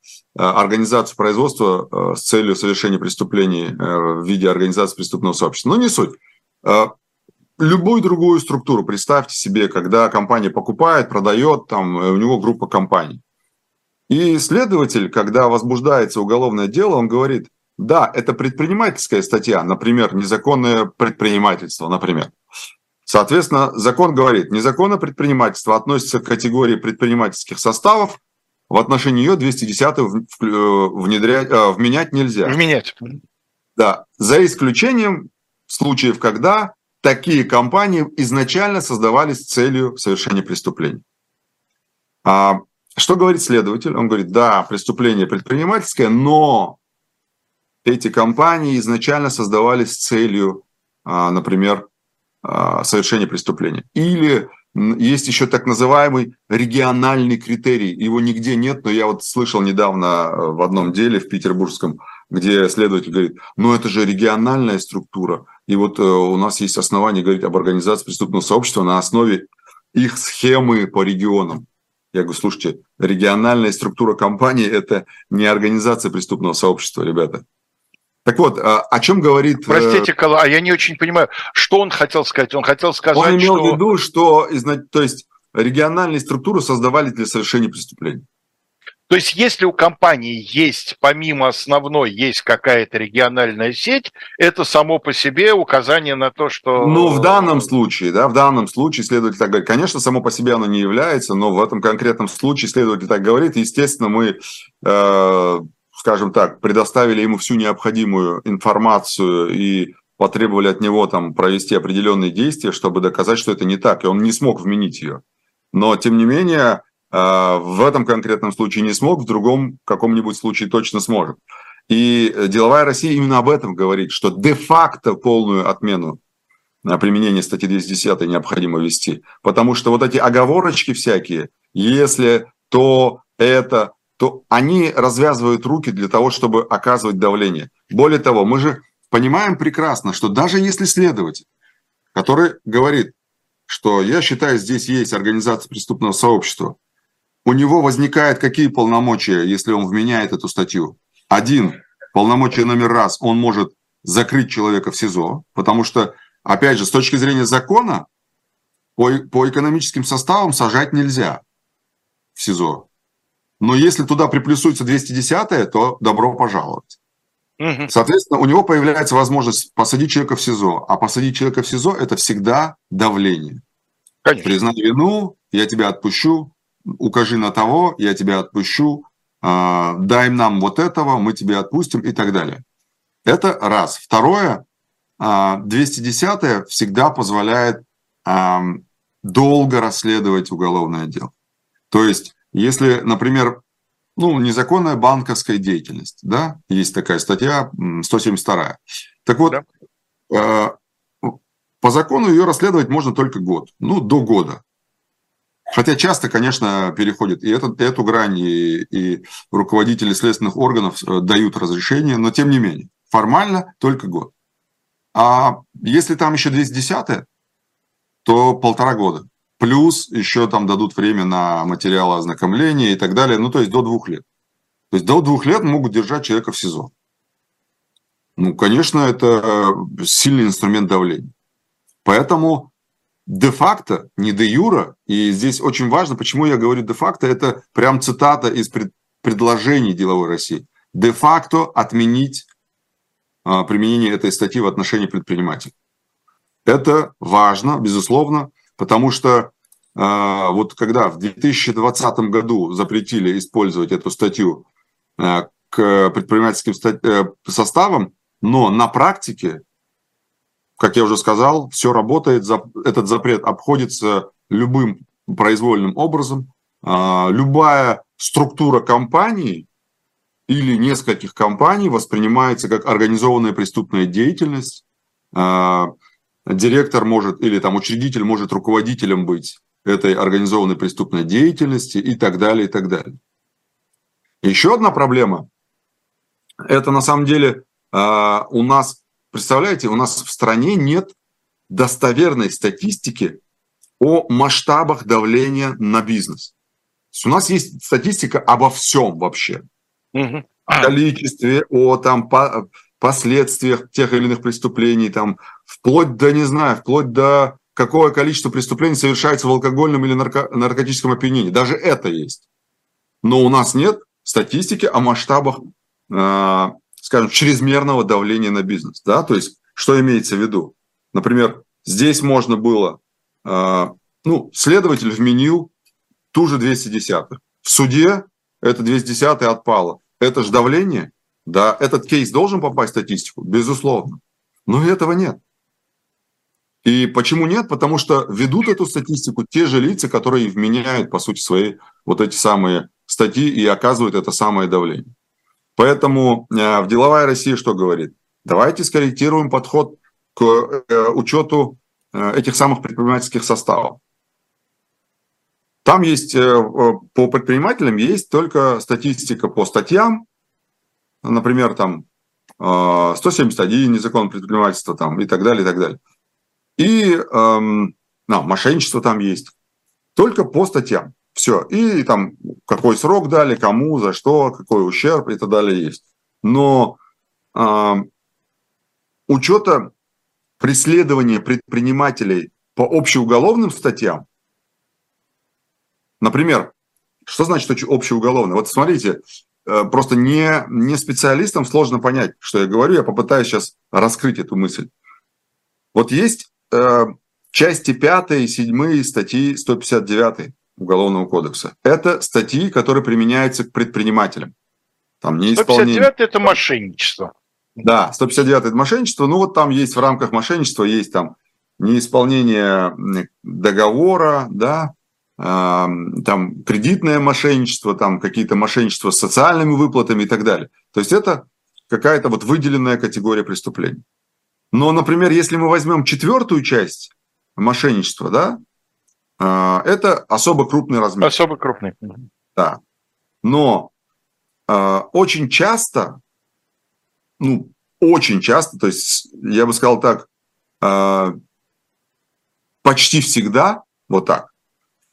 организацию производства э, с целью совершения преступлений в виде организации преступного сообщества. Но не суть любую другую структуру представьте себе, когда компания покупает, продает, там э, у него группа компаний. И следователь, когда возбуждается уголовное дело, он говорит, да, это предпринимательская статья, например, незаконное предпринимательство, например. Соответственно, закон говорит, незаконное предпринимательство относится к категории предпринимательских составов, в отношении ее 210 внедрять, вменять нельзя. Вменять. Да, за исключением случаев, когда такие компании изначально создавались с целью совершения преступлений. А что говорит следователь? Он говорит, да, преступление предпринимательское, но эти компании изначально создавались с целью, а, например, а, совершения преступления. Или есть еще так называемый региональный критерий. Его нигде нет, но я вот слышал недавно э, в одном деле в петербургском, где следователь говорит, ну это же региональная структура. И вот э, у нас есть основания говорить об организации преступного сообщества на основе их схемы по регионам. Я говорю, слушайте, региональная структура компании – это не организация преступного сообщества, ребята. Так вот, а, о чем говорит... Э, Простите, Кала, а я не очень понимаю, что он хотел сказать? Он хотел сказать, Он имел что... в виду, что то есть, региональные структуры создавали для совершения преступлений. То есть, если у компании есть, помимо основной, есть какая-то региональная сеть, это само по себе указание на то, что... Ну, в данном случае, да, в данном случае следователь так говорит. Конечно, само по себе оно не является, но в этом конкретном случае следователь так говорит. Естественно, мы, э, скажем так, предоставили ему всю необходимую информацию и потребовали от него там провести определенные действия, чтобы доказать, что это не так, и он не смог вменить ее. Но, тем не менее, а, в этом конкретном случае не смог, в другом каком-нибудь случае точно сможет. И деловая Россия именно об этом говорит, что де-факто полную отмену применения статьи 210 необходимо ввести. Потому что вот эти оговорочки всякие, если то это, то они развязывают руки для того, чтобы оказывать давление. Более того, мы же понимаем прекрасно, что даже если следователь, который говорит, что я считаю, здесь есть организация преступного сообщества, у него возникают какие полномочия, если он вменяет эту статью? Один, полномочия номер раз, он может закрыть человека в СИЗО, потому что, опять же, с точки зрения закона, по, по экономическим составам сажать нельзя в СИЗО. Но если туда приплюсуется 210 то добро пожаловать. Угу. Соответственно, у него появляется возможность посадить человека в СИЗО. А посадить человека в СИЗО – это всегда давление. Конечно. Признай вину, я тебя отпущу, укажи на того, я тебя отпущу, э, дай нам вот этого, мы тебя отпустим и так далее. Это раз. Второе, 210 э, всегда позволяет э, долго расследовать уголовное дело. То есть, если, например, ну, незаконная банковская деятельность, да, есть такая статья 172. Так вот, да. э, по закону ее расследовать можно только год, ну, до года. Хотя часто, конечно, переходит и этот, эту грань, и, и руководители следственных органов э, дают разрешение, но тем не менее, формально только год. А если там еще 210 то полтора года плюс еще там дадут время на материалы ознакомления и так далее, ну, то есть до двух лет. То есть до двух лет могут держать человека в СИЗО. Ну, конечно, это сильный инструмент давления. Поэтому де-факто, не де-юра, и здесь очень важно, почему я говорю де-факто, это прям цитата из пред, предложений деловой России. Де-факто отменить а, применение этой статьи в отношении предпринимателей. Это важно, безусловно, Потому что вот когда в 2020 году запретили использовать эту статью а, к предпринимательским э, составам, но на практике, как я уже сказал, все работает, этот запрет обходится любым произвольным образом. А, любая структура компании или нескольких компаний воспринимается как организованная преступная деятельность, директор может или там учредитель может руководителем быть этой организованной преступной деятельности и так далее, и так далее. Еще одна проблема – это на самом деле а, у нас, представляете, у нас в стране нет достоверной статистики о масштабах давления на бизнес. у нас есть статистика обо всем вообще. Угу. О количестве, о там, по, последствиях тех или иных преступлений, там, вплоть до, не знаю, вплоть до какое количество преступлений совершается в алкогольном или нарко- наркотическом опьянении. Даже это есть. Но у нас нет статистики о масштабах, э, скажем, чрезмерного давления на бизнес. Да? То есть, что имеется в виду? Например, здесь можно было, э, ну, следователь вменил ту же 210 В суде это 210 отпало. Это же давление. Да, этот кейс должен попасть в статистику, безусловно. Но этого нет. И почему нет? Потому что ведут эту статистику те же лица, которые вменяют, по сути, свои вот эти самые статьи и оказывают это самое давление. Поэтому э, в деловая Россия что говорит? Давайте скорректируем подход к э, учету э, этих самых предпринимательских составов. Там есть по предпринимателям есть только статистика по статьям, например, там 171 а, незаконное предпринимательство там, и так далее, и так далее. И эм, ну, мошенничество там есть. Только по статьям. Все. И там какой срок дали, кому, за что, какой ущерб и так далее есть. Но э, учета преследования предпринимателей по общеуголовным статьям, например, что значит общеуголовное? Вот смотрите, Э, просто не, не специалистам сложно понять, что я говорю. Я попытаюсь сейчас раскрыть эту мысль. Вот есть э, части 5 и 7 статьи 159 Уголовного кодекса. Это статьи, которые применяются к предпринимателям. Там не 159 – это мошенничество. Да, 159 – это мошенничество. Ну вот там есть в рамках мошенничества, есть там неисполнение договора, да, там кредитное мошенничество, там какие-то мошенничества с социальными выплатами и так далее. То есть это какая-то вот выделенная категория преступлений. Но, например, если мы возьмем четвертую часть мошенничества, да, а, это особо крупный размер. Особо крупный. Да. Но э, очень часто, ну, очень часто, то есть я бы сказал так, э, почти всегда, вот так,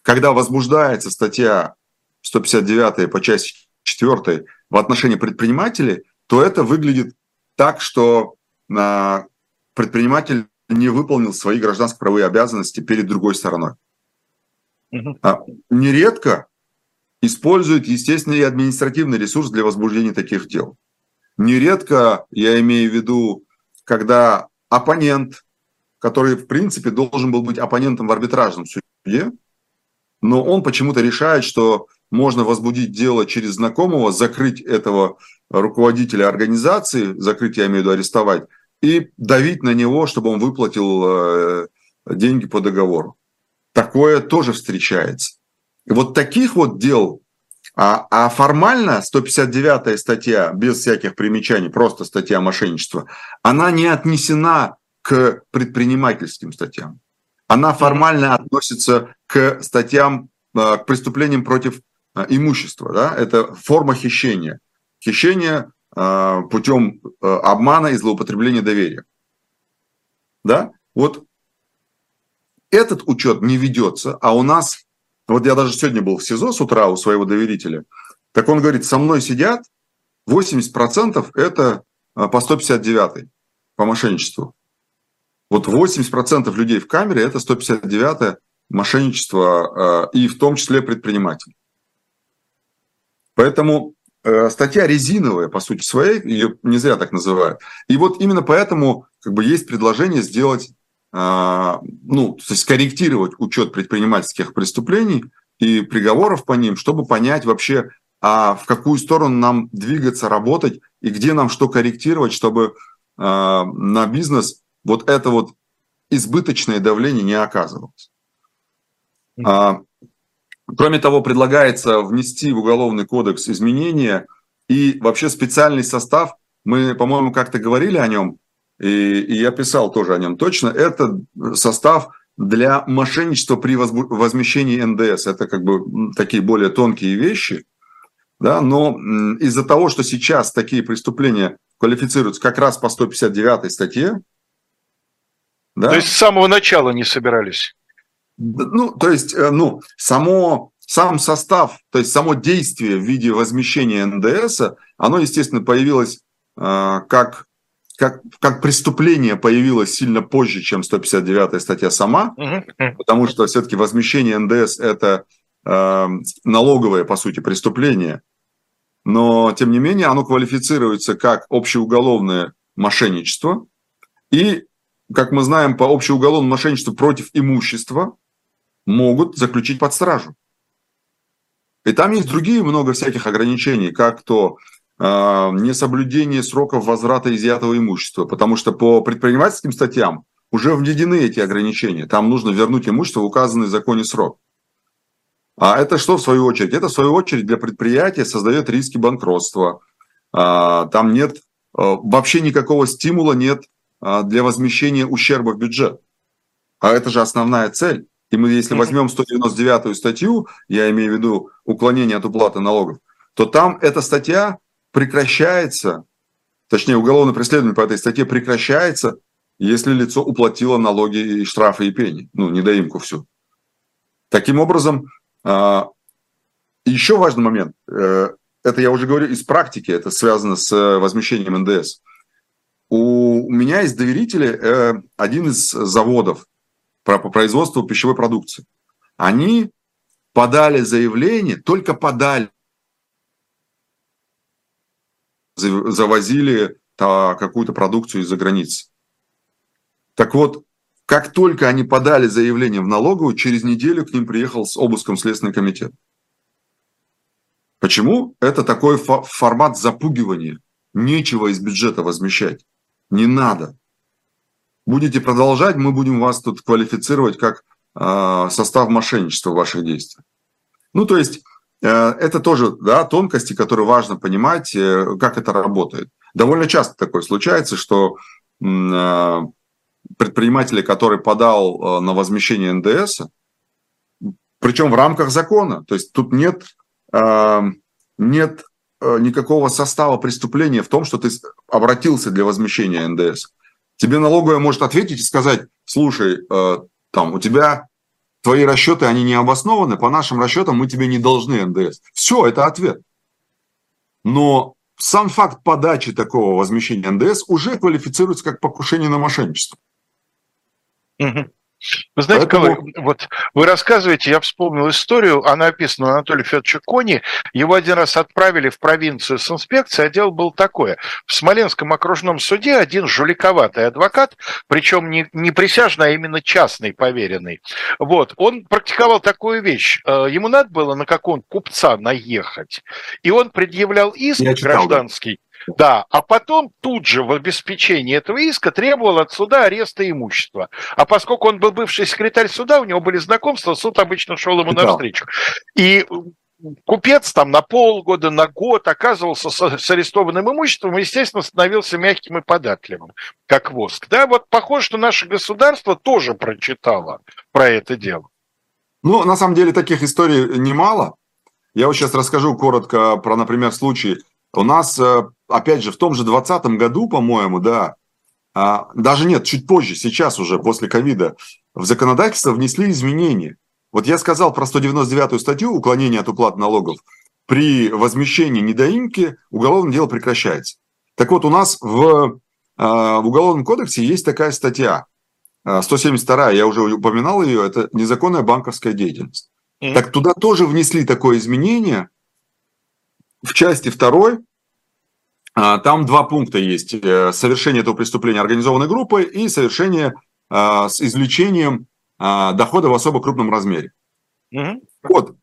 когда возбуждается статья 159 по части 4 в отношении предпринимателей, то это выглядит так, что а, предприниматель не выполнил свои гражданско-правовые обязанности перед другой стороной. Угу. Нередко используют естественный и административный ресурс для возбуждения таких дел. Нередко, я имею в виду, когда оппонент, который, в принципе, должен был быть оппонентом в арбитражном суде, но он почему-то решает, что можно возбудить дело через знакомого, закрыть этого руководителя организации, закрыть, я имею в виду арестовать, и давить на него, чтобы он выплатил э, деньги по договору. Такое тоже встречается. И вот таких вот дел, а, а формально 159 статья, без всяких примечаний, просто статья мошенничества, она не отнесена к предпринимательским статьям. Она формально относится к статьям, э, к преступлениям против э, имущества. Да? Это форма хищения. Хищение путем обмана и злоупотребления доверия. Да? Вот этот учет не ведется, а у нас, вот я даже сегодня был в СИЗО с утра у своего доверителя, так он говорит, со мной сидят 80% это по 159 по мошенничеству. Вот 80% людей в камере – это 159-е мошенничество, и в том числе предприниматель. Поэтому э, статья резиновая, по сути своей, ее не зря так называют. И вот именно поэтому как бы есть предложение сделать, а, ну, то есть корректировать учет предпринимательских преступлений и приговоров по ним, чтобы понять вообще, а в какую сторону нам двигаться, работать и где нам что корректировать, чтобы а, на бизнес вот это вот избыточное давление не оказывалось. А, кроме того, предлагается внести в Уголовный кодекс изменения и вообще специальный состав. Мы, по-моему, как-то говорили о нем, и, и я писал тоже о нем точно. Это состав для мошенничества при возмещении НДС. Это как бы такие более тонкие вещи. Да, но из-за того, что сейчас такие преступления квалифицируются как раз по 159 статье, да? То есть с самого начала не собирались? Ну, то есть, э, ну, само, сам состав, то есть само действие в виде возмещения НДС, оно, естественно, появилось э, как, как, как преступление появилось сильно позже, чем 159 статья сама, потому что все-таки возмещение НДС – это э, налоговое, по сути, преступление, но, тем не менее, оно квалифицируется как общеуголовное мошенничество, и как мы знаем, по общеуголовному мошенничеству против имущества могут заключить под стражу. И там есть другие много всяких ограничений, как то э, несоблюдение сроков возврата изъятого имущества, потому что по предпринимательским статьям уже введены эти ограничения. Там нужно вернуть имущество в указанный в законе срок. А это что в свою очередь? Это в свою очередь для предприятия создает риски банкротства. А, там нет э, вообще никакого стимула, нет а, для возмещения ущерба в бюджет. А это же основная цель. И мы, если возьмем 199 статью, я имею в виду уклонение от уплаты налогов, то там эта статья прекращается, точнее, уголовное преследование по этой статье прекращается, если лицо уплатило налоги и штрафы и пени, ну, недоимку всю. Таким образом, а, еще важный момент, э, это я уже говорю из практики, это связано с э, возмещением НДС – у меня есть доверители, э, один из заводов по производству пищевой продукции. Они подали заявление, только подали, завозили какую-то продукцию из-за границы. Так вот, как только они подали заявление в налоговую, через неделю к ним приехал с обыском Следственный комитет. Почему? Это такой формат запугивания. Нечего из бюджета возмещать не надо. Будете продолжать, мы будем вас тут квалифицировать как э, состав мошенничества в ваших действиях. Ну, то есть, э, это тоже да, тонкости, которые важно понимать, э, как это работает. Довольно часто такое случается, что э, предприниматель, который подал на возмещение НДС, причем в рамках закона, то есть тут нет, нет никакого состава преступления в том, что ты обратился для возмещения НДС. Тебе налоговая может ответить и сказать, слушай, э, там у тебя твои расчеты, они не обоснованы, по нашим расчетам мы тебе не должны НДС. Все, это ответ. Но сам факт подачи такого возмещения НДС уже квалифицируется как покушение на мошенничество. Угу. Вы знаете, Поэтому... Колой, вот вы рассказываете, я вспомнил историю, она описана у Анатолия Федоровича Кони. Его один раз отправили в провинцию с инспекцией, а дело было такое. В Смоленском окружном суде один жуликоватый адвокат, причем не, не присяжный, а именно частный поверенный, вот, он практиковал такую вещь. Э, ему надо было на какого-нибудь купца наехать, и он предъявлял иск я гражданский. Читал, да, а потом тут же в обеспечении этого иска требовал от суда ареста имущества. А поскольку он был бывший секретарь суда, у него были знакомства, суд обычно шел ему да. навстречу. И купец там на полгода, на год оказывался с, с арестованным имуществом и, естественно, становился мягким и податливым, как воск. Да, вот похоже, что наше государство тоже прочитало про это дело. Ну, на самом деле, таких историй немало. Я вот сейчас расскажу коротко про, например, случай. У нас э, опять же, в том же 2020 году, по-моему, да, а, даже нет, чуть позже, сейчас уже, после ковида, в законодательство внесли изменения. Вот я сказал про 199-ю статью уклонения от уплаты налогов. При возмещении недоимки уголовное дело прекращается. Так вот, у нас в, а, в Уголовном кодексе есть такая статья, 172, я уже упоминал ее, это незаконная банковская деятельность. Mm-hmm. Так туда тоже внесли такое изменение в части второй, а, там два пункта есть. Э, совершение этого преступления организованной группой и совершение а, с извлечением а, дохода в особо крупном размере. Угу. Вот.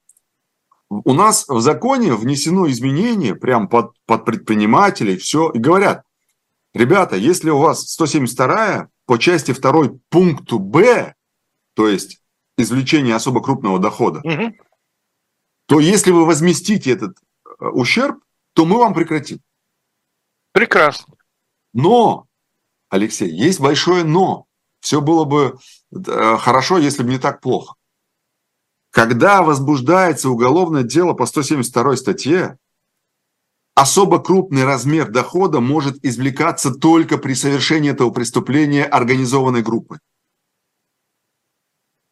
У нас в законе внесено изменение прям под, под предпринимателей, все, и говорят, ребята, если у вас 172 по части 2 пункту Б, то есть извлечение особо крупного дохода, угу. то если вы возместите этот э, ущерб, то мы вам прекратим. Прекрасно. Но, Алексей, есть большое но. Все было бы э, хорошо, если бы не так плохо. Когда возбуждается уголовное дело по 172 статье, особо крупный размер дохода может извлекаться только при совершении этого преступления организованной группы.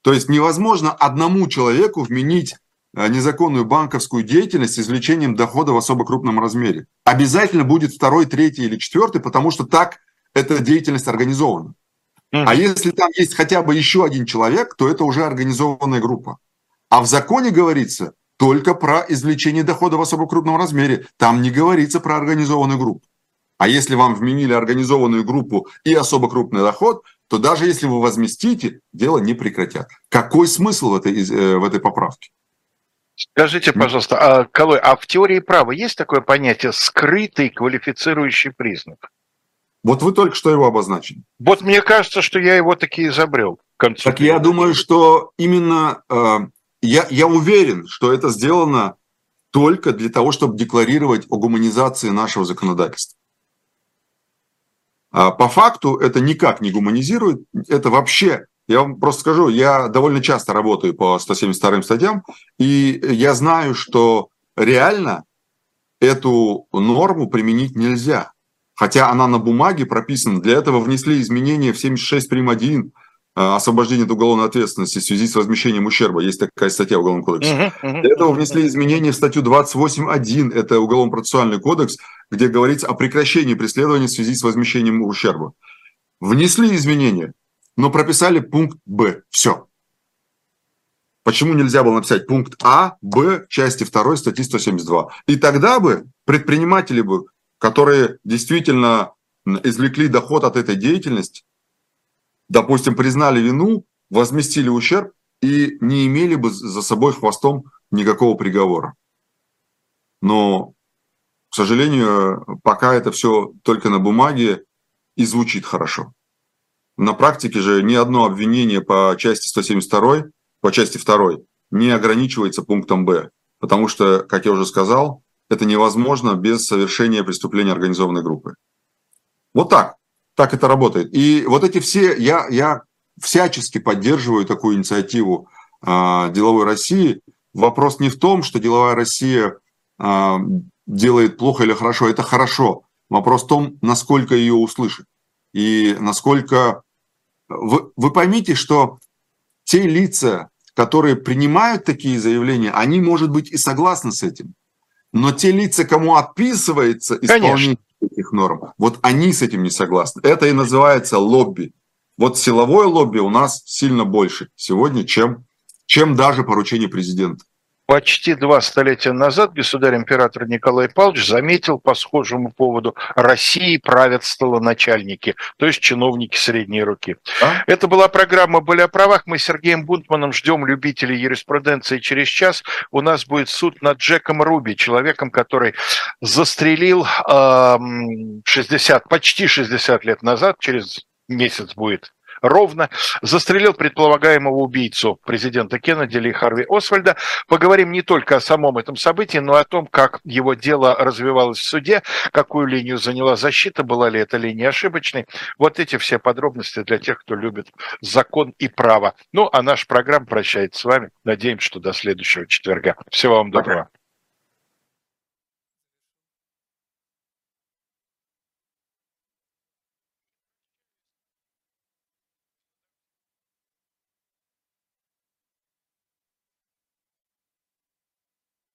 То есть невозможно одному человеку вменить незаконную банковскую деятельность с извлечением дохода в особо крупном размере. Обязательно будет второй, третий или четвертый, потому что так эта деятельность организована. Mm-hmm. А если там есть хотя бы еще один человек, то это уже организованная группа. А в законе говорится только про извлечение дохода в особо крупном размере. Там не говорится про организованную группу. А если вам вменили организованную группу и особо крупный доход, то даже если вы возместите, дело не прекратят. Какой смысл в этой, э, в этой поправке? Скажите, пожалуйста, а, Колой, а в теории права есть такое понятие скрытый квалифицирующий признак? Вот вы только что его обозначили. Вот мне кажется, что я его таки изобрел. Так я думаю, что именно э, я, я уверен, что это сделано только для того, чтобы декларировать о гуманизации нашего законодательства. А по факту это никак не гуманизирует, это вообще я вам просто скажу, я довольно часто работаю по 172 статьям, и я знаю, что реально эту норму применить нельзя. Хотя она на бумаге прописана. Для этого внесли изменения в 76 прим. 1 э, освобождение от уголовной ответственности в связи с возмещением ущерба. Есть такая статья в Уголовном кодексе. Для этого внесли изменения в статью 28.1, это Уголовно-процессуальный кодекс, где говорится о прекращении преследования в связи с возмещением ущерба. Внесли изменения но прописали пункт Б. Все. Почему нельзя было написать пункт А, Б, части 2 статьи 172? И тогда бы предприниматели бы, которые действительно извлекли доход от этой деятельности, допустим, признали вину, возместили ущерб и не имели бы за собой хвостом никакого приговора. Но, к сожалению, пока это все только на бумаге и звучит хорошо. На практике же ни одно обвинение по части 172, по части 2 не ограничивается пунктом Б, потому что, как я уже сказал, это невозможно без совершения преступления организованной группы. Вот так. Так это работает. И вот эти все, я, я всячески поддерживаю такую инициативу э, деловой России. Вопрос не в том, что деловая Россия э, делает плохо или хорошо. Это хорошо. Вопрос в том, насколько ее услышат и насколько вы, вы поймите, что те лица, которые принимают такие заявления, они, может быть, и согласны с этим. Но те лица, кому отписывается исполнение Конечно. этих норм, вот они с этим не согласны. Это и называется лобби. Вот силовое лобби у нас сильно больше сегодня, чем, чем даже поручение президента почти два столетия назад государь-император Николай Павлович заметил по схожему поводу «России правят столоначальники», то есть чиновники средней руки. А? Это была программа «Были о правах». Мы с Сергеем Бунтманом ждем любителей юриспруденции через час. У нас будет суд над Джеком Руби, человеком, который застрелил э, 60, почти 60 лет назад, через месяц будет ровно, застрелил предполагаемого убийцу президента Кеннеди Ли Харви Освальда. Поговорим не только о самом этом событии, но и о том, как его дело развивалось в суде, какую линию заняла защита, была ли эта линия ошибочной. Вот эти все подробности для тех, кто любит закон и право. Ну, а наша программа прощается с вами. Надеемся, что до следующего четверга. Всего вам доброго.